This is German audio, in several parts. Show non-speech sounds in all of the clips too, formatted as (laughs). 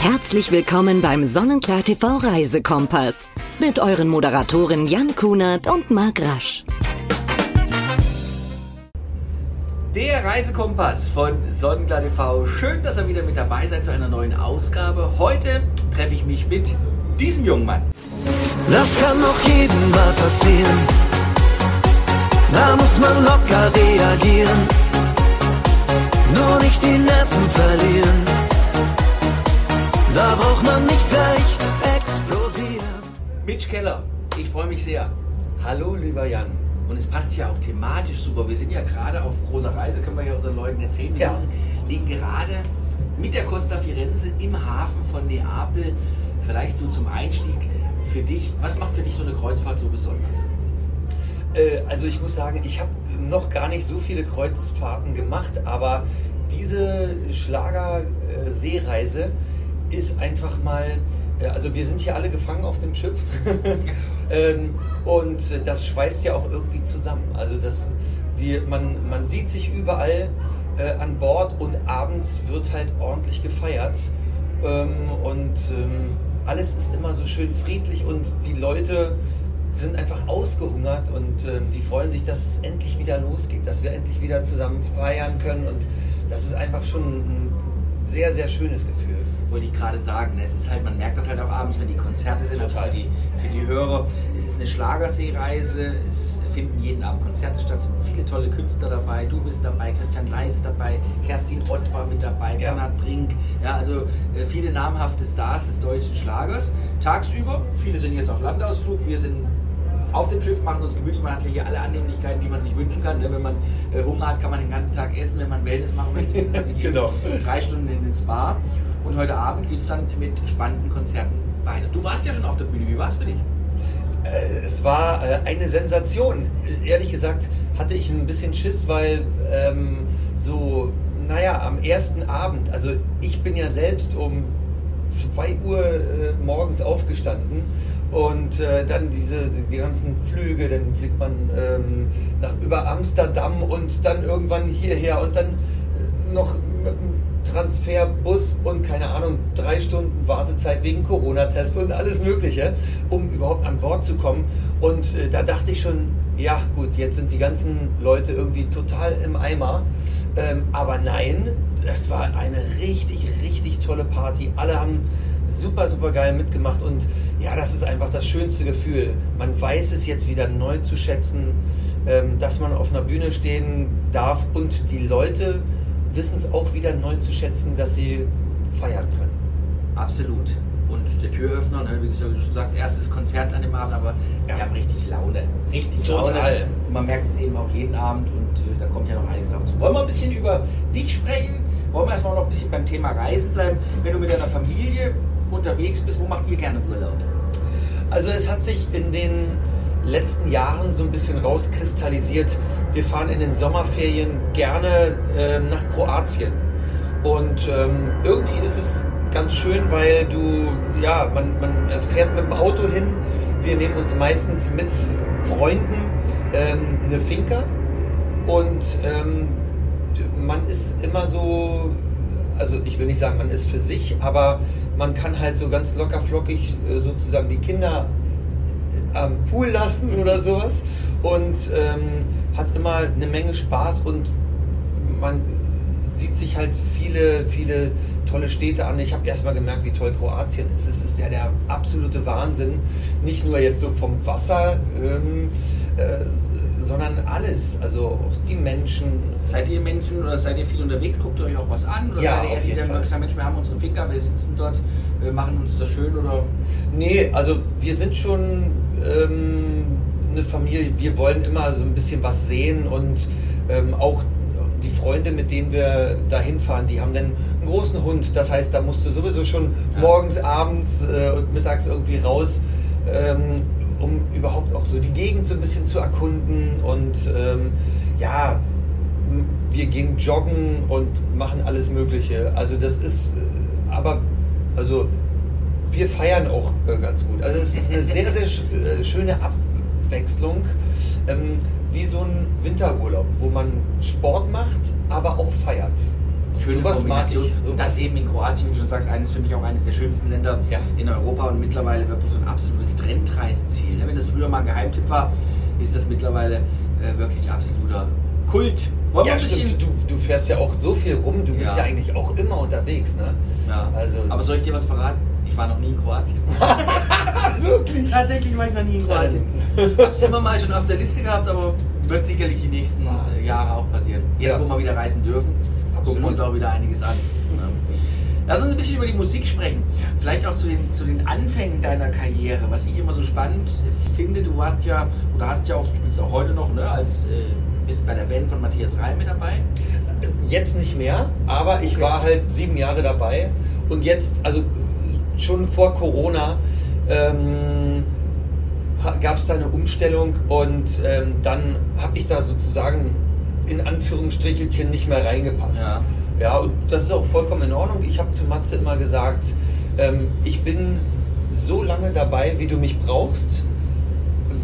Herzlich willkommen beim Sonnenklar TV Reisekompass mit euren Moderatoren Jan Kunert und Marc Rasch. Der Reisekompass von Sonnenklar TV. Schön, dass ihr wieder mit dabei seid zu einer neuen Ausgabe. Heute treffe ich mich mit diesem jungen Mann. Das kann auch jedem mal passieren. Da muss man locker reagieren. Nur nicht die Nerven verlieren. Da braucht man nicht gleich explodieren. Mitch Keller, ich freue mich sehr. Hallo, lieber Jan. Und es passt ja auch thematisch super. Wir sind ja gerade auf großer Reise, können wir ja unseren Leuten erzählen. Wir Ja. liegen gerade mit der Costa Firenze im Hafen von Neapel. Vielleicht so zum Einstieg für dich. Was macht für dich so eine Kreuzfahrt so besonders? Äh, also ich muss sagen, ich habe noch gar nicht so viele Kreuzfahrten gemacht, aber diese Schlager-Seereise ist einfach mal, äh, also wir sind hier alle gefangen auf dem Schiff (laughs) ähm, und äh, das schweißt ja auch irgendwie zusammen. Also das, wir, man, man sieht sich überall äh, an Bord und abends wird halt ordentlich gefeiert ähm, und ähm, alles ist immer so schön friedlich und die Leute sind einfach ausgehungert und ähm, die freuen sich, dass es endlich wieder losgeht, dass wir endlich wieder zusammen feiern können und das ist einfach schon ein sehr, sehr schönes Gefühl. wollte ich gerade sagen. Es ist halt, man merkt das halt auch abends, wenn die Konzerte sind, also für die, für die Hörer. Es ist eine Schlagerseereise, es finden jeden Abend Konzerte statt, es sind viele tolle Künstler dabei. Du bist dabei, Christian Leis ist dabei, Kerstin Ott war mit dabei, Ja. Bernhard Brink. Ja, also äh, viele namhafte Stars des deutschen Schlagers. Tagsüber, viele sind jetzt auf Landausflug, wir sind auf dem Schiff, machen uns gemütlich. Man hat ja hier alle Annehmlichkeiten, die man sich wünschen kann. ne? Wenn man äh, Hunger hat, kann man den ganzen Tag essen. Wenn man Wellness machen möchte, (laughs) kann man sich Genau. drei Stunden in den Spa. Und heute Abend geht es dann mit spannenden Konzerten weiter. Du warst ja schon auf der Bühne. Wie war es für dich? Äh, Es war äh, eine Sensation. Ehrlich gesagt hatte ich ein bisschen Schiss, weil ähm, so, naja, am ersten Abend, also ich bin ja selbst um 2 Uhr äh, morgens aufgestanden und äh, dann diese die ganzen Flüge, dann fliegt man ähm, nach über Amsterdam und dann irgendwann hierher und dann äh, noch mit dem Transferbus und keine Ahnung, drei Stunden Wartezeit wegen Corona-Tests und alles Mögliche, um überhaupt an Bord zu kommen. Und äh, da dachte ich schon, ja gut, jetzt sind die ganzen Leute irgendwie total im Eimer. Ähm, aber nein, es war eine richtig, richtig tolle Party. Alle haben super, super geil mitgemacht und ja, das ist einfach das schönste Gefühl. Man weiß es jetzt wieder neu zu schätzen, ähm, dass man auf einer Bühne stehen darf und die Leute wissen es auch wieder neu zu schätzen, dass sie feiern können. Absolut. Und der Türöffner, ne, wie gesagt, du schon sagst, erstes Konzert an dem Abend, aber Ja. wir haben richtig Laune. Richtig Total. Laune. Und man merkt es eben auch jeden Abend und äh, da kommt ja noch einiges dazu. Wollen wir ein bisschen über dich sprechen? Wollen wir erstmal noch ein bisschen beim Thema Reisen bleiben? Wenn du mit deiner Familie unterwegs bist, wo macht ihr gerne Urlaub? Also es hat sich in den letzten Jahren so ein bisschen rauskristallisiert. Wir fahren in den Sommerferien gerne ähm, nach Kroatien. Und ähm, irgendwie ist es ganz schön, weil du, ja, man, man fährt mit dem Auto hin. Wir nehmen uns meistens mit Freunden ähm, eine Finca. Und ähm, man ist immer so, also ich will nicht sagen, man ist für sich, aber man kann halt so ganz locker flockig äh, sozusagen die Kinder am Pool lassen oder sowas und ähm, hat immer eine Menge Spaß und man sieht sich halt viele, viele tolle Städte an. Ich habe erstmal gemerkt, wie toll Kroatien ist. Es ist ja der absolute Wahnsinn. Nicht nur jetzt so vom Wasser, ähm, äh, sondern alles. Also auch die Menschen. Seid ihr Menschen oder seid ihr viel unterwegs? Guckt ihr euch auch was an? Oder Ja, seid ihr eher die, jeden der Fall. sagt, Mensch, wir haben unsere Finger, wir sitzen dort, wir machen uns das schön oder Nee, also wir sind schon ähm, eine Familie. Wir wollen immer so ein bisschen was sehen und ähm, auch die Freunde, mit denen wir da hinfahren, die haben dann einen großen Hund. Das heißt, da musst du sowieso schon morgens, abends äh, und mittags irgendwie raus, ähm, um überhaupt auch so die Gegend so ein bisschen zu erkunden. Und ähm, ja, wir gehen joggen und machen alles Mögliche. Also das ist, äh, aber also wir feiern auch äh, ganz gut. Also es ist eine (laughs) sehr, sehr sch äh, schöne Abwechslung, ähm, wie so ein Winterurlaub, wo man Sport macht, aber auch feiert. Schöne mag Kombination. das eben in Kroatien, wie du schon sagst, eines für mich auch eines der schönsten Länder Ja. in Europa und mittlerweile wirklich so ein absolutes Trendreiseziel. ne? Wenn das früher mal ein Geheimtipp war, ist das mittlerweile äh, wirklich absoluter Kult. Wollen wir Ja, ein bisschen. stimmt. Du, du fährst ja auch so viel rum, du bist Ja. ja, eigentlich auch immer unterwegs, ne? Ja. Also, Aber soll ich dir was verraten? Ich war noch nie in Kroatien. (laughs) wirklich? Tatsächlich war ich noch nie in Kroatien. Hab's immer mal schon auf der Liste gehabt, aber wird sicherlich die nächsten äh, Jahre auch passieren. Jetzt, Ja. wo wir wieder reisen dürfen, gucken wir uns auch wieder einiges an. Ja. Lass uns ein bisschen über die Musik sprechen. Vielleicht auch zu den, zu den Anfängen deiner Karriere. Was ich immer so spannend finde, du warst ja, oder hast ja auch, du spielst auch heute noch, ne, als, äh, bist bei der Band von Matthias Reim mit dabei. Jetzt nicht mehr, aber ich Okay. war halt sieben Jahre dabei und jetzt, also äh, schon vor Corona, ähm, gab es da eine Umstellung und ähm, dann habe ich da sozusagen in Anführungsstrichelchen nicht mehr reingepasst. Ja. ja, und das ist auch vollkommen in Ordnung. Ich habe zu Matze immer gesagt, ähm, ich bin so lange dabei, wie du mich brauchst.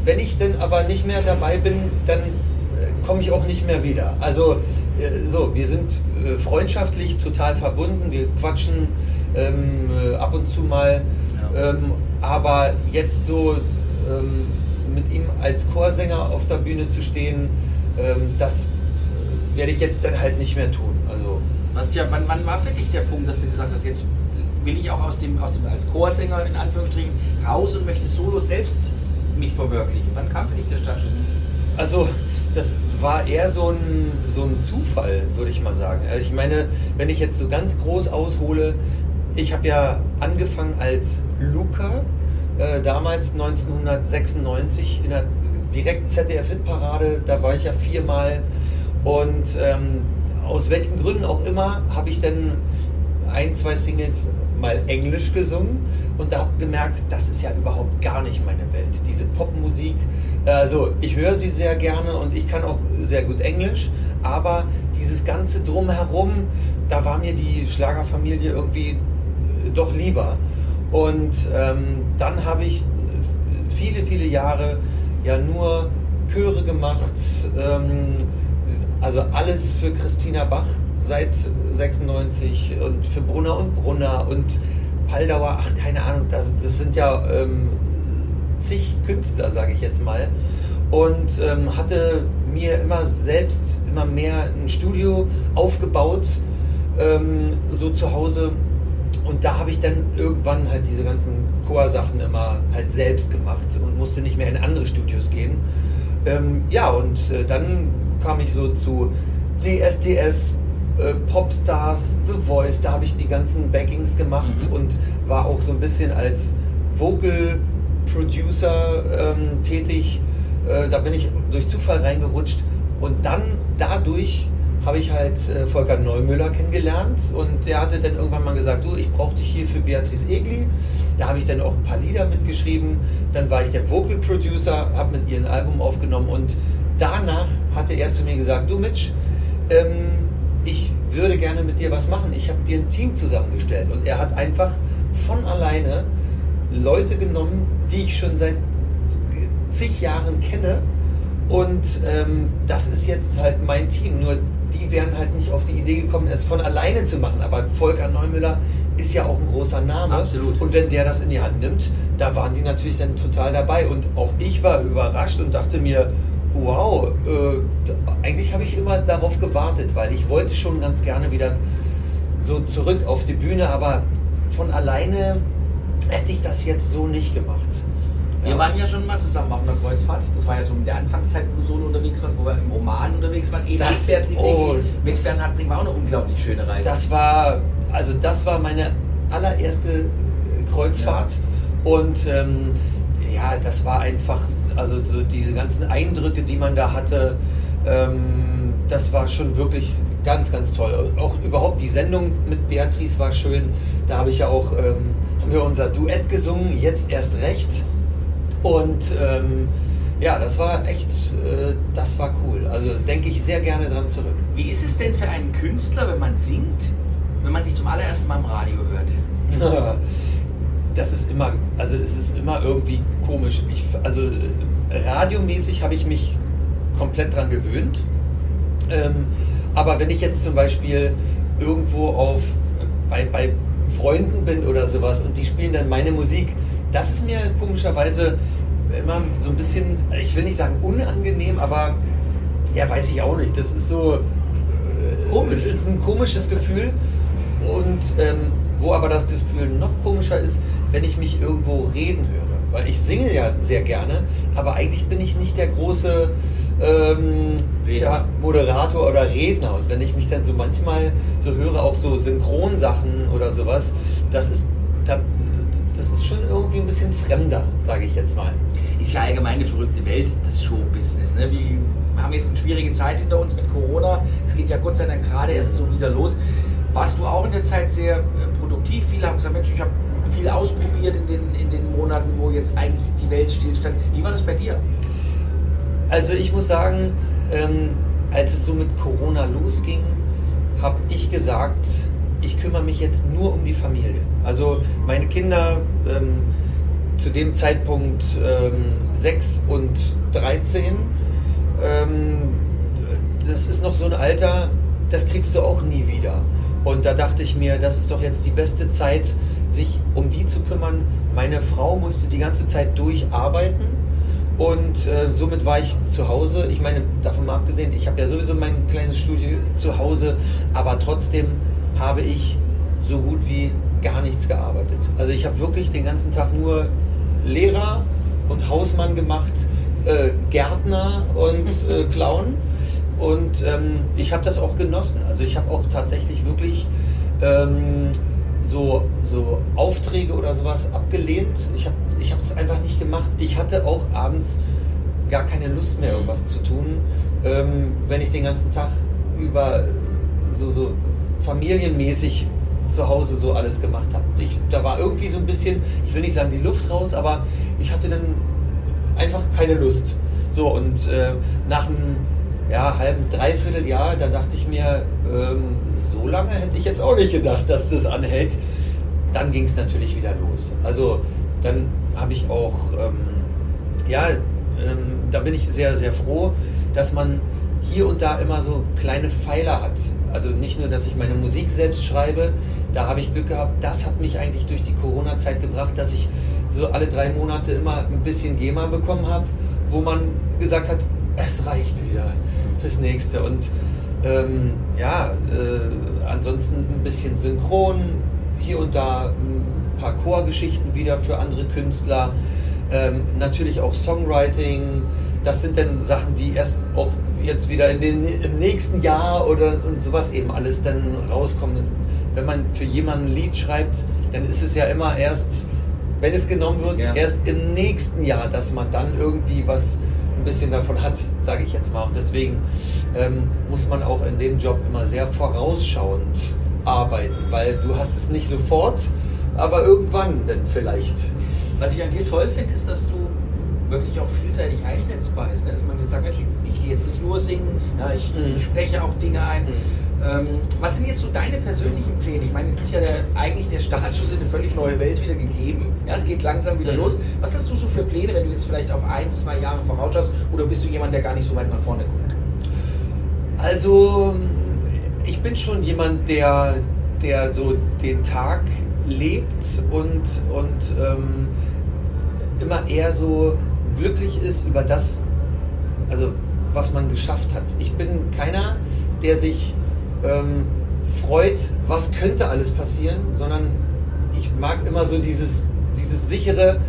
Wenn ich denn aber nicht mehr dabei bin, dann äh, komme ich auch nicht mehr wieder. Also äh, so, wir sind äh, freundschaftlich total verbunden, wir quatschen ähm, äh, ab und zu mal, Ja. ähm, aber jetzt so ähm, mit ihm als Chorsänger auf der Bühne zu stehen, ähm, das werde ich jetzt dann halt nicht mehr tun. Also Was ja, wann, wann war für dich der Punkt, dass du gesagt hast, jetzt will ich auch aus dem, aus dem als Chorsänger in Anführungsstrichen raus und möchte solo selbst mich verwirklichen? Wann kam für dich der Startschuss? Also, das war eher so ein, so ein Zufall, würde ich mal sagen. Also ich meine, wenn ich jetzt so ganz groß aushole, ich habe ja angefangen als Luca, äh, damals 1996 in der direkt ZDF-Hitparade, da war ich ja viermal. Und ähm, aus welchen Gründen auch immer habe ich dann ein, zwei Singles mal Englisch gesungen und da habe gemerkt, das ist ja überhaupt gar nicht meine Welt. Diese Popmusik, also ich höre sie sehr gerne und ich kann auch sehr gut Englisch, aber dieses ganze Drumherum, da war mir die Schlagerfamilie irgendwie doch lieber. Und ähm, dann habe ich viele, viele Jahre ja nur Chöre gemacht, ähm, also alles für Christina Bach seit 96 und für Brunner und Brunner und Paldauer, ach keine Ahnung, das, das sind ja ähm, zig Künstler, sage ich jetzt mal. Und ähm, hatte mir immer selbst immer mehr ein Studio aufgebaut, ähm, so zu Hause. Und da habe ich dann irgendwann halt diese ganzen Chorsachen immer halt selbst gemacht und musste nicht mehr in andere Studios gehen. Ähm, ja, und äh, dann kam ich so zu DSDS, äh, Popstars, The Voice, da habe ich die ganzen Backings gemacht Mhm. und war auch so ein bisschen als Vocal Producer ähm, tätig. Äh, da bin ich durch Zufall reingerutscht und dann dadurch habe ich halt äh, Volker Neumüller kennengelernt und der hatte dann irgendwann mal gesagt, du, ich brauche dich hier für Beatrice Egli. Da habe ich dann auch ein paar Lieder mitgeschrieben. Dann war ich der Vocal Producer, habe mit ihr ein Album aufgenommen und danach hatte er zu mir gesagt, du Mitch, ähm, ich würde gerne mit dir was machen. Ich habe dir ein Team zusammengestellt und er hat einfach von alleine Leute genommen, die ich schon seit zig Jahren kenne und ähm, das ist jetzt halt mein Team. Nur die wären halt nicht auf die Idee gekommen, es von alleine zu machen. Aber Volker Neumüller ist ja auch ein großer Name. Absolut. Und wenn der das in die Hand nimmt, da waren die natürlich dann total dabei. Und auch ich war überrascht und dachte mir, wow, äh, eigentlich habe ich immer darauf gewartet, weil ich wollte schon ganz gerne wieder so zurück auf die Bühne, aber von alleine hätte ich das jetzt so nicht gemacht. Wir Ja. waren ja schon mal zusammen auf einer Kreuzfahrt. Das war ja so in der Anfangszeit, wo du solo unterwegs warst, wo wir im Oman unterwegs waren. Eben Das- Beatrice oh. Mit Bernhard Brink war auch eine unglaublich schöne Reise. Das war, also das war meine allererste Kreuzfahrt und ähm, ja, das war einfach, also so diese ganzen Eindrücke, die man da hatte, ähm, das war schon wirklich ganz, ganz toll. Auch überhaupt die Sendung mit Beatrice war schön. Da habe ich ja auch, ähm, haben wir unser Duett gesungen, jetzt erst recht. Und ähm, ja, das war echt, äh, das war cool. Also denke ich sehr gerne dran zurück. Wie ist es denn für einen Künstler, wenn man singt, wenn man sich zum allerersten Mal im Radio hört? (laughs) Das ist immer, also es ist immer irgendwie komisch. Ich, also äh, radiomäßig habe ich mich komplett dran gewöhnt. Ähm, aber wenn ich jetzt zum Beispiel irgendwo auf bei, bei Freunden bin oder sowas und die spielen dann meine Musik, das ist mir komischerweise immer so ein bisschen, ich will nicht sagen unangenehm, aber ja, weiß ich auch nicht. Das ist so äh, komisch, ist ein komisches Gefühl. Und ähm, wo aber das Gefühl noch komischer ist, wenn ich mich irgendwo reden höre. Weil ich singe ja sehr gerne, aber eigentlich bin ich nicht der große ähm, ja, Moderator oder Redner. Und wenn ich mich dann so manchmal so höre, auch so Synchronsachen oder sowas, das ist, das ist schon irgendwie ein bisschen fremder, sage ich jetzt mal. Ist ja allgemein eine verrückte Welt, das Showbusiness. Ne? Wir haben jetzt eine schwierige Zeit hinter uns mit Corona. Es geht ja Gott sei Dank gerade erst so wieder los. Warst du auch in der Zeit sehr äh, produktiv? Viele haben gesagt, Mensch, ich habe viel ausprobiert in den, in den Monaten, wo jetzt eigentlich die Welt stillstand. Wie war das bei dir? Also ich muss sagen, ähm, als es so mit Corona losging, habe ich gesagt, ich kümmere mich jetzt nur um die Familie. Also meine Kinder ähm, zu dem Zeitpunkt ähm, 6 und 13, ähm, das ist noch so ein Alter, das kriegst du auch nie wieder. Und da dachte ich mir, das ist doch jetzt die beste Zeit, sich um die zu kümmern. Meine Frau musste die ganze Zeit durcharbeiten und äh, somit war ich zu Hause. Ich meine, davon mal abgesehen, ich habe ja sowieso mein kleines Studio zu Hause, aber trotzdem habe ich so gut wie gar nichts gearbeitet. Also ich habe wirklich den ganzen Tag nur Lehrer und Hausmann gemacht, äh, Gärtner und (laughs) äh, Clown. Und ähm, ich habe das auch genossen. Also ich habe auch tatsächlich wirklich ähm, so, so Aufträge oder sowas abgelehnt. Ich habe ich es einfach nicht gemacht. Ich hatte auch abends gar keine Lust mehr, irgendwas zu tun, ähm, wenn ich den ganzen Tag über so, so familienmäßig zu Hause so alles gemacht habe. Da war irgendwie so ein bisschen, ich will nicht sagen die Luft raus, aber ich hatte dann einfach keine Lust. So und äh, nach einem ja, halben, dreiviertel Jahr, da dachte ich mir, ähm, so lange hätte ich jetzt auch nicht gedacht, dass das anhält. Dann ging es natürlich wieder los. Also dann habe ich auch, ähm, ja, ähm, da bin ich sehr, sehr froh, dass man hier und da immer so kleine Pfeiler hat. Also nicht nur, dass ich meine Musik selbst schreibe, da habe ich Glück gehabt. Das hat mich eigentlich durch die Corona-Zeit gebracht, dass ich so alle drei Monate immer ein bisschen GEMA bekommen habe, wo man gesagt hat, es reicht wieder fürs nächste. Und ähm, ja, äh, ansonsten ein bisschen Synchron, hier und da ein paar Chorgeschichten wieder für andere Künstler. Ähm, natürlich auch Songwriting. Das sind dann Sachen, die erst auch jetzt wieder in den, im nächsten Jahr oder und sowas eben alles dann rauskommen. Wenn man für jemanden ein Lied schreibt, dann ist es ja immer erst, wenn es genommen wird, ja. erst im nächsten Jahr, dass man dann irgendwie was ein bisschen davon hat, sage ich jetzt mal. Und deswegen ähm, muss man auch in dem Job immer sehr vorausschauend arbeiten, weil du hast es nicht sofort, aber irgendwann dann vielleicht. Was ich an dir toll finde, ist, dass du wirklich auch vielseitig einsetzbar bist. Ne? Dass man jetzt sagt, Mensch, ich, ich gehe jetzt nicht nur singen, ja, ich, mhm. ich, spreche auch Dinge ein. Mhm. Ähm, was sind jetzt so deine persönlichen Pläne? Ich meine, jetzt ist ja der, eigentlich der Startschuss in eine völlig neue Welt wieder gegeben. Ja, es geht langsam wieder los. Was hast du so für Pläne, wenn du jetzt vielleicht auf ein, zwei Jahre vorausschaust? Oder bist du jemand, der gar nicht so weit nach vorne guckt? Also, ich bin schon jemand, der, der so den Tag lebt und, und ähm, immer eher so glücklich ist über das, also was man geschafft hat. Ich bin keiner, der sich ähm, freut, was könnte alles passieren, sondern ich mag immer so dieses, dieses sichere,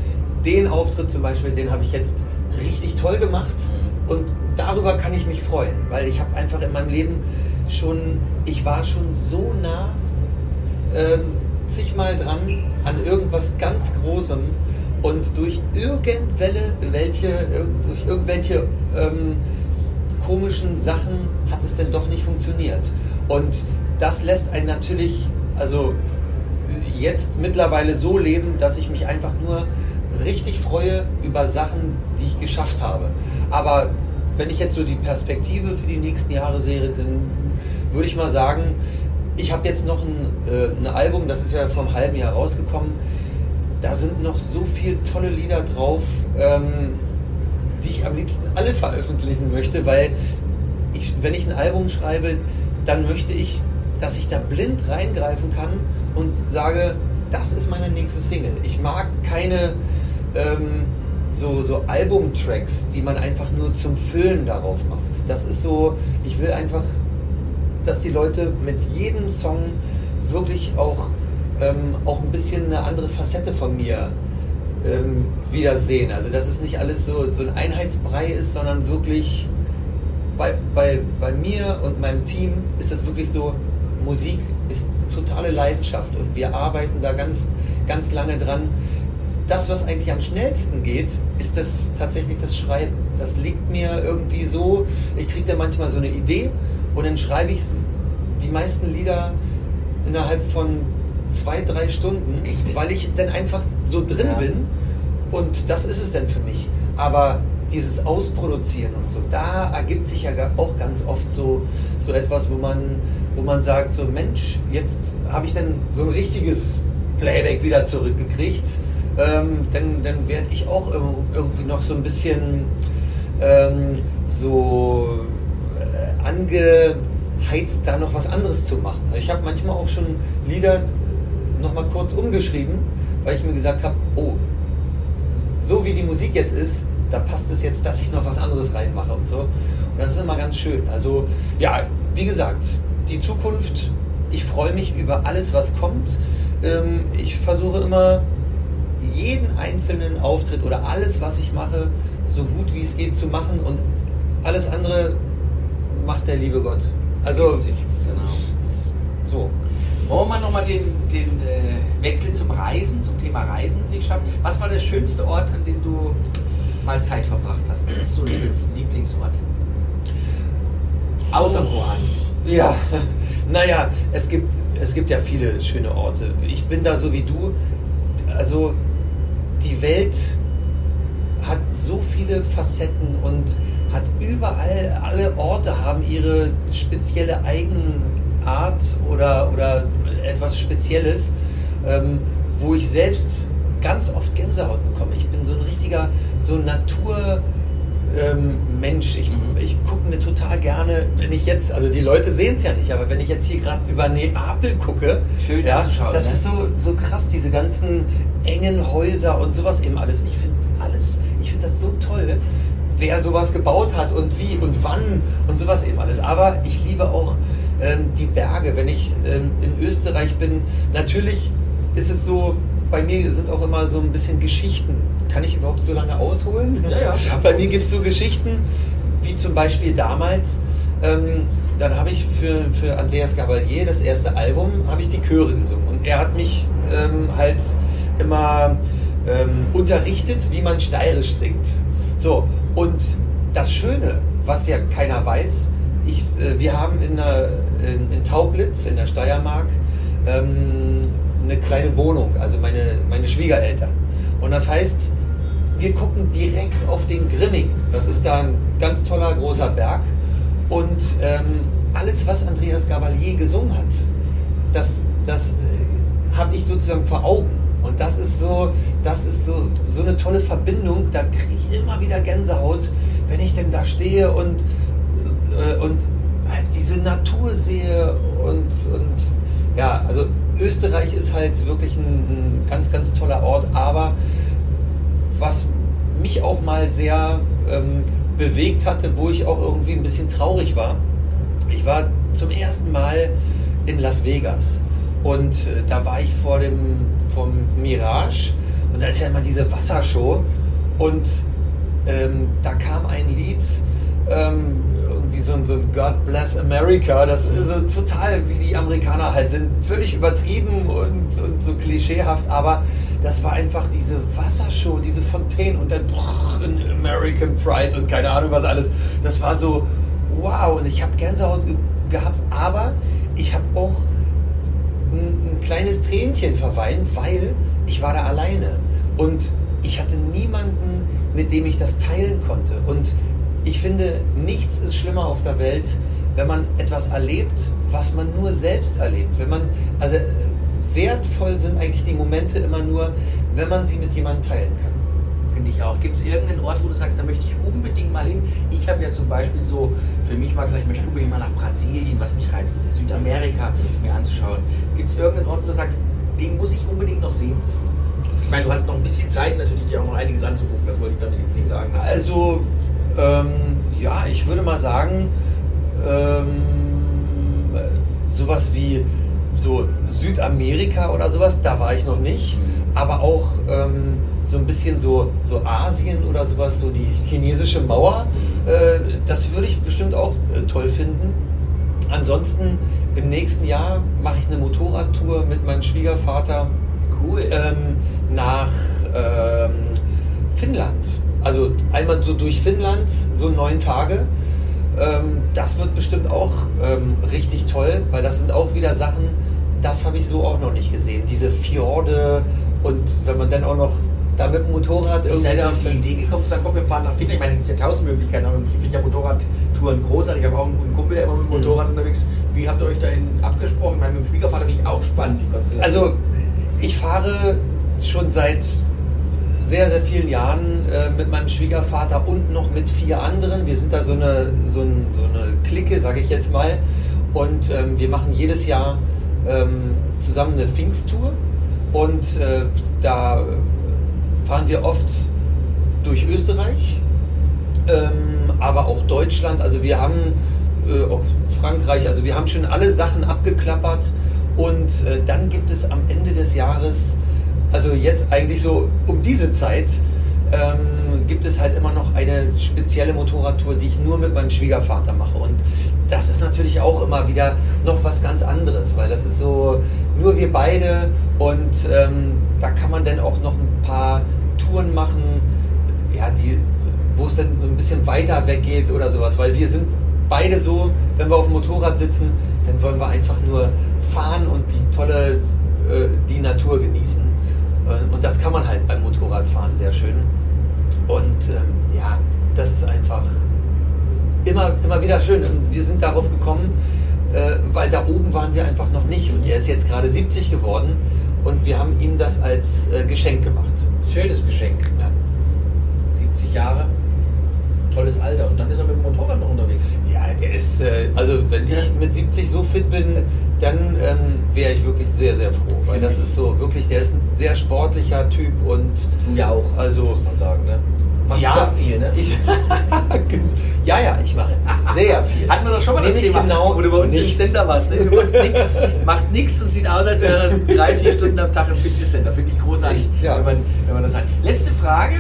den Auftritt zum Beispiel, den habe ich jetzt richtig toll gemacht mhm. und darüber kann ich mich freuen, weil ich habe einfach in meinem Leben schon, ich war schon so nah ähm, zigmal dran an irgendwas ganz Großem und durch irgendwelche, durch irgendwelche ähm, komischen Sachen hat es denn doch nicht funktioniert. Und das lässt einen natürlich, also jetzt mittlerweile so leben, dass ich mich einfach nur richtig freue über Sachen, die ich geschafft habe. Aber wenn ich jetzt so die Perspektive für die nächsten Jahre sehe, dann würde ich mal sagen, ich habe jetzt noch ein, äh, ein, Album, das ist ja vor einem halben Jahr rausgekommen. Da sind noch so viele tolle Lieder drauf. Ähm, die ich am liebsten alle veröffentlichen möchte, weil ich, wenn ich ein Album schreibe, dann möchte ich, dass ich da blind reingreifen kann und sage, das ist meine nächste Single. Ich mag keine ähm, so, so Albumtracks, die man einfach nur zum Füllen darauf macht. Das ist so, ich will einfach, dass die Leute mit jedem Song wirklich auch, ähm, auch ein bisschen eine andere Facette von mir ähm, wiedersehen. Also dass es nicht alles so, so ein Einheitsbrei ist, sondern wirklich bei, bei, bei mir und meinem Team ist es wirklich so, Musik ist totale Leidenschaft und wir arbeiten da ganz, ganz lange dran. Das, was eigentlich am schnellsten geht, ist das tatsächlich das Schreiben. Das liegt mir irgendwie so, ich kriege da manchmal so eine Idee und dann schreibe ich die meisten Lieder innerhalb von zwei, drei Stunden, Echt? weil ich dann einfach so drin Ja. bin und das ist es dann für mich. Aber dieses Ausproduzieren und so, da ergibt sich ja auch ganz oft so, so etwas, wo man, wo man sagt, so Mensch, jetzt habe ich dann so ein richtiges Playback wieder zurückgekriegt. Ähm, dann dann werde ich auch ir- irgendwie noch so ein bisschen ähm, so äh, angeheizt, da noch was anderes zu machen. Ich habe manchmal auch schon Lieder nochmal kurz umgeschrieben, weil ich mir gesagt habe, oh, so wie die Musik jetzt ist, da passt es jetzt, dass ich noch was anderes reinmache und so. Und das ist immer ganz schön. Also ja, wie gesagt, die Zukunft, ich freue mich über alles, was kommt. Ähm, ich versuche immer jeden einzelnen Auftritt oder alles, was ich mache, so gut wie es geht zu machen und alles andere macht der liebe Gott. Also sich. Genau. so. Wollen wir nochmal den, den äh, Wechsel zum Reisen, zum Thema Reisen sich schaffen? Was war der schönste Ort, an dem du mal Zeit verbracht hast? Das ist so der schönste Lieblingsort. Außer Kroatien. Ja, (laughs) naja, es gibt, es gibt ja viele schöne Orte. Ich bin da so wie du. Also die Welt hat so viele Facetten und hat überall, alle Orte haben ihre spezielle Eigenart oder, oder etwas Spezielles, ähm, wo ich selbst ganz oft Gänsehaut bekomme. Ich bin so ein richtiger, so Natur ähm, Mensch. Ich, Mhm. ich gucke mir total gerne, wenn ich jetzt, also die Leute sehen es ja nicht, aber wenn ich jetzt hier gerade über Neapel gucke, Schön ja, das ne? ist so, so krass, diese ganzen engen Häuser und sowas eben alles. Ich finde alles, ich finde das so toll, wer sowas gebaut hat und wie und wann und sowas eben alles. Aber ich liebe auch ähm, die Berge. Wenn ich ähm, in Österreich bin, natürlich ist es so, bei mir sind auch immer so ein bisschen Geschichten. Kann ich überhaupt so lange ausholen? Ja, ja. (laughs) Bei mir gibt es so Geschichten, wie zum Beispiel damals, ähm, dann habe ich für, für Andreas Gabalier, das erste Album, habe ich die Chöre gesungen. Und er hat mich ähm, halt immer ähm, unterrichtet, wie man steirisch singt. So, und das Schöne, was ja keiner weiß, ich, äh, wir haben in, der, in, in Taublitz, in der Steiermark, ähm, eine kleine Wohnung, also meine, meine Schwiegereltern. Und das heißt, wir gucken direkt auf den Grimming. Das ist da ein ganz toller großer Berg. Und ähm, alles, was Andreas Gabalier gesungen hat, das, das äh, habe ich sozusagen vor Augen. Und das ist so, das ist so, so eine tolle Verbindung. Da kriege ich immer wieder Gänsehaut, wenn ich denn da stehe und, äh, und halt diese Natur sehe. Und, und ja, also Österreich ist halt wirklich ein, ein ganz, ganz toller Ort. Aber was mich auch mal sehr ähm, bewegt hatte, wo ich auch irgendwie ein bisschen traurig war. Ich war zum ersten Mal in Las Vegas und äh, da war ich vor dem vom Mirage und da ist ja immer diese Wassershow und ähm, da kam ein Lied ähm, irgendwie so ein, so ein God Bless America, das ist so total wie die Amerikaner halt sind, völlig übertrieben und, und so klischeehaft, aber das war einfach diese Wassershow, diese Fontänen und dann American Pride und keine Ahnung was alles. Das war so wow und ich habe Gänsehaut ge gehabt, aber ich habe auch ein, ein kleines Tränchen verweint, weil ich war da alleine und ich hatte niemanden, mit dem ich das teilen konnte. Und ich finde, nichts ist schlimmer auf der Welt, wenn man etwas erlebt, was man nur selbst erlebt. Wenn man, also wertvoll sind eigentlich die Momente immer nur, wenn man sie mit jemandem teilen kann. Finde ich auch. Gibt es irgendeinen Ort, wo du sagst, da möchte ich unbedingt mal hin? Ich habe ja zum Beispiel so für mich mal gesagt, ich möchte unbedingt mal nach Brasilien, was mich reizt, Südamerika mir anzuschauen. Gibt es irgendeinen Ort, wo du sagst, den muss ich unbedingt noch sehen? Ich meine, du hast noch ein bisschen Zeit natürlich, dir auch noch einiges anzugucken, das wollte ich damit jetzt nicht sagen. Also, ähm, ja, ich würde mal sagen, ähm, sowas wie so Südamerika oder sowas, da war ich noch nicht. Mhm. Aber auch ähm, so ein bisschen so, so Asien oder sowas, so die chinesische Mauer, äh, das würde ich bestimmt auch äh, toll finden. Ansonsten im nächsten Jahr mache ich eine Motorradtour mit meinem Schwiegervater Cool. ähm, nach ähm, Finnland. Also einmal so durch Finnland, so neun Tage. Ähm, das wird bestimmt auch ähm, richtig toll, weil das sind auch wieder Sachen, das habe ich so auch noch nicht gesehen. Diese Fjorde und wenn man dann auch noch da mit dem Motorrad Ich seid auf die Idee gekommen, zu sagen, komm, wir fahren nach Finnland. Ich meine, es gibt ja tausend Möglichkeiten, aber ich finde ja Motorradtouren großartig. Ich habe auch einen guten Kumpel, der immer mit dem Mhm. Motorrad unterwegs ist. Wie habt ihr euch dahin abgesprochen? Ich meine, mit dem Schwiegervater finde ich auch spannend, die Konstellation. Also ich fahre schon seit sehr, sehr vielen Jahren äh, mit meinem Schwiegervater und noch mit vier anderen. Wir sind da so eine, so ein, so eine Clique, sage ich jetzt mal. Und ähm, wir machen jedes Jahr ähm, zusammen eine Pfingsttour. Und äh, da fahren wir oft durch Österreich, ähm, aber auch Deutschland. Also wir haben äh, auch Frankreich, also wir haben schon alle Sachen abgeklappert und äh, dann gibt es am Ende des Jahres, also jetzt eigentlich so um diese Zeit, ähm, gibt es halt immer noch eine spezielle Motorradtour, die ich nur mit meinem Schwiegervater mache und das ist natürlich auch immer wieder noch was ganz anderes, weil das ist so nur wir beide und ähm, da kann man dann auch noch ein paar Touren machen, ja, die, wo es dann so ein bisschen weiter weggeht oder sowas, weil wir sind beide so, wenn wir auf dem Motorrad sitzen, dann wollen wir einfach nur fahren und die tolle, äh, die Natur genießen. Äh, und das kann man halt beim Motorradfahren sehr schön. Und ähm, ja, das ist einfach immer, immer wieder schön. Und wir sind darauf gekommen, äh, weil da oben waren wir einfach noch nicht. Und er ist jetzt gerade 70 geworden und wir haben ihm das als äh, Geschenk gemacht. Schönes Geschenk. Ja. 70 Jahre. Tolles Alter. Und dann ist er mit dem Motorrad noch unterwegs. Ja, der ist, äh, also wenn ich mit 70 so fit bin, dann ähm, wäre ich wirklich sehr, sehr froh. Weil das ist so wirklich, der ist ein sehr sportlicher Typ und ja auch, Also- muss man sagen, ne? Machst ja, schon viel, ne? Ich, (laughs) ja, ja, ich mache sehr viel. Hatten wir doch schon mal Nee, das nicht Thema, genau, wo du bei uns nichts. im Center warst. Ne? Du machst nix, macht nichts und sieht aus, als wäre er drei, vier Stunden am Tag im Fitnesscenter. Finde ich großartig, Ich- ja. wenn, man, wenn man das hat. Letzte Frage.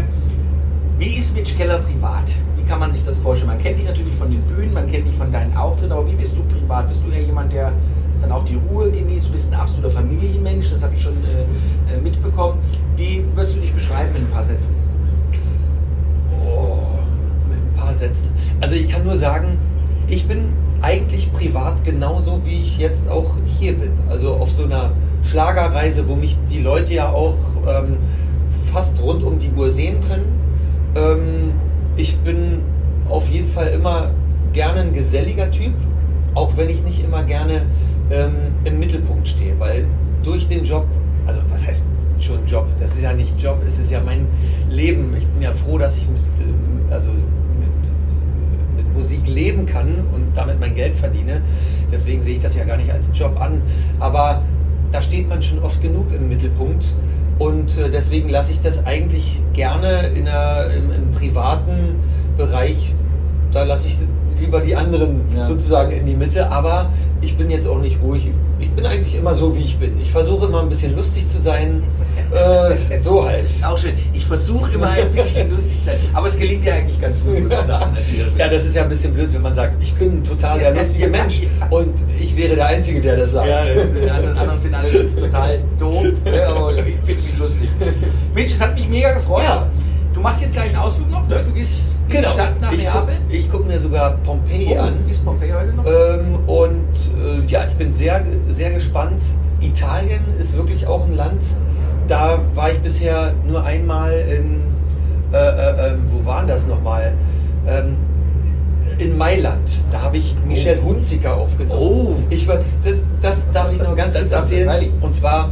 Wie ist Mitch Keller privat? Kann man sich das vorstellen? Man kennt dich natürlich von den Bühnen, man kennt dich von deinen Auftritten, aber wie bist du privat? Bist du eher jemand, der dann auch die Ruhe genießt? Du bist ein absoluter Familienmensch, das habe ich schon äh, äh, mitbekommen. Wie würdest du dich beschreiben in ein paar Sätzen? Oh, mit ein paar Sätzen. Also ich kann nur sagen, ich bin eigentlich privat genauso, wie ich jetzt auch hier bin. Also auf so einer Schlagerreise, wo mich die Leute ja auch ähm, fast rund um die Uhr sehen können. Ähm, ich bin auf jeden Fall immer gerne ein geselliger Typ, auch wenn ich nicht immer gerne ähm, im Mittelpunkt stehe, weil durch den Job, also was heißt schon Job, das ist ja nicht Job, es ist ja mein Leben. Ich bin ja froh, dass ich mit, ähm, also mit, mit Musik leben kann und damit mein Geld verdiene. Deswegen sehe ich das ja gar nicht als Job an. Aber da steht man schon oft genug im Mittelpunkt. Und äh, deswegen lasse ich das eigentlich gerne in der, im, im privaten Bereich, da lasse ich lieber die anderen Ja. sozusagen in die Mitte. Aber ich bin jetzt auch nicht ruhig. Ich bin eigentlich immer so, wie ich bin. Ich versuche immer ein bisschen lustig zu sein. Äh, so halt. Auch schön. Ich versuche immer ein bisschen lustig zu sein, aber es gelingt dir eigentlich ganz gut, würde ich sagen. Ja, das ist ja ein bisschen blöd, wenn man sagt, ich bin total der lustige Mensch und ich wäre der Einzige, der das sagt. Ja, die anderen, anderen finden alle das total doof, ne, aber ich finde mich lustig. Mensch, es hat mich mega gefreut. Ja. Du machst jetzt gleich einen Ausflug noch, ne? Du gehst in Genau. Stadt nach ich guck, Neapel. ich gucke mir sogar Pompeji Oh, an. ist Pompeji heute noch? Ähm, und äh, ja, ich bin sehr, sehr gespannt. Italien ist wirklich auch ein Land. Da war ich bisher nur einmal in, äh, äh, ähm, wo waren das nochmal? Ähm, in Mailand. Da habe ich Michel Oh. Hunziker aufgenommen. Oh. Ich war, das, das darf ich noch ganz kurz erzählen. Und zwar,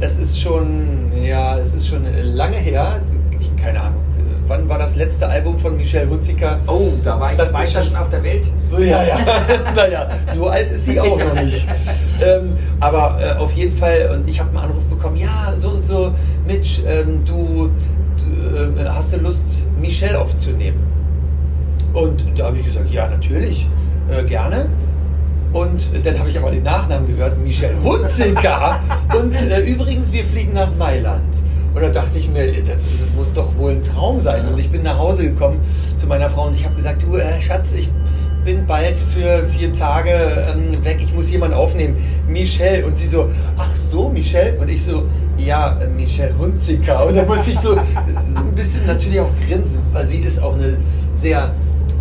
es ist schon, ja, es ist schon lange her. Ich, keine Ahnung, wann war das letzte Album von Michelle Hunziker? Oh, da war ich Das war ich da schon- auf der Welt. So, ja, ja. (laughs) naja, so alt ist sie auch noch nicht. (laughs) Ähm, aber äh, auf jeden Fall, und ich habe einen Anruf bekommen, ja, so und so, Mitch, ähm, du, du äh, hast du Lust, Michelle aufzunehmen? Und da habe ich gesagt, ja, natürlich, äh, gerne. Und dann habe ich aber den Nachnamen gehört, Michelle Hunziker. (laughs) und äh, übrigens, wir fliegen nach Mailand. Und da dachte ich mir, das muss doch wohl Traum sein. Und ich bin nach Hause gekommen zu meiner Frau und ich habe gesagt, du äh, Schatz, ich bin bald für vier Tage ähm, weg, ich muss jemanden aufnehmen. Michelle. Und sie so, ach so, Michelle? Und ich so, ja, äh, Michelle Hunziker. Und da musste ich so ein bisschen natürlich auch grinsen, weil sie ist auch eine sehr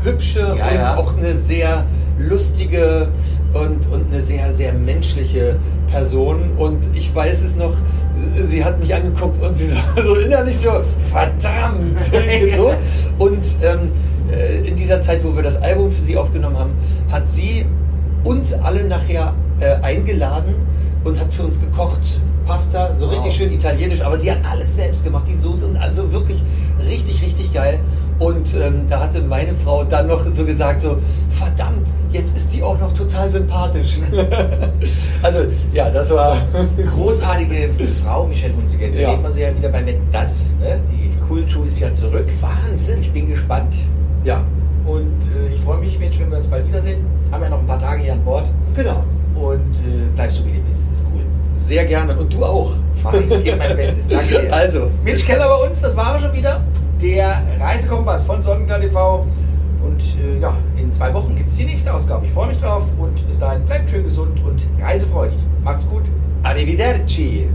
hübsche Ja, und ja. auch eine sehr lustige und, und eine sehr, sehr menschliche Person. Und ich weiß es noch, sie hat mich angeguckt und sie (laughs) so, so innerlich so, verdammt! (laughs) so. Und ähm, äh, in dieser Zeit, wo wir das Album für sie aufgenommen haben, hat sie uns alle nachher äh, eingeladen und hat für uns gekocht. Pasta, so Wow. richtig schön italienisch, aber sie hat alles selbst gemacht, die Soße und also wirklich richtig, richtig geil. Und ähm, da hatte meine Frau dann noch so gesagt, so, verdammt, jetzt ist total sympathisch. (laughs) also, ja, das war (laughs) Großartige Frau, Michelle Hunziker. Jetzt Ja. erleben wir sie ja wieder bei Wetten Das. Ne? Die Kultschuh ist ja zurück. Wahnsinn. Ich bin gespannt. Ja. Und äh, ich freue mich, Mensch, wenn wir uns bald wiedersehen. Haben ja noch ein paar Tage hier an Bord. Genau. Und äh, bleibst du wie du bist. Ist cool. Sehr gerne. Und du auch. Mach ich, ich gebe mein Bestes. Danke dir. (laughs) Also. Mitch Keller bei uns, das war er schon wieder. Der Reisekompass von Sonnenklar TV. Und äh, ja, in zwei Wochen gibt es die nächste Ausgabe. Ich freue mich drauf und bis dahin bleibt schön gesund und reisefreudig. Macht's gut. Arrivederci.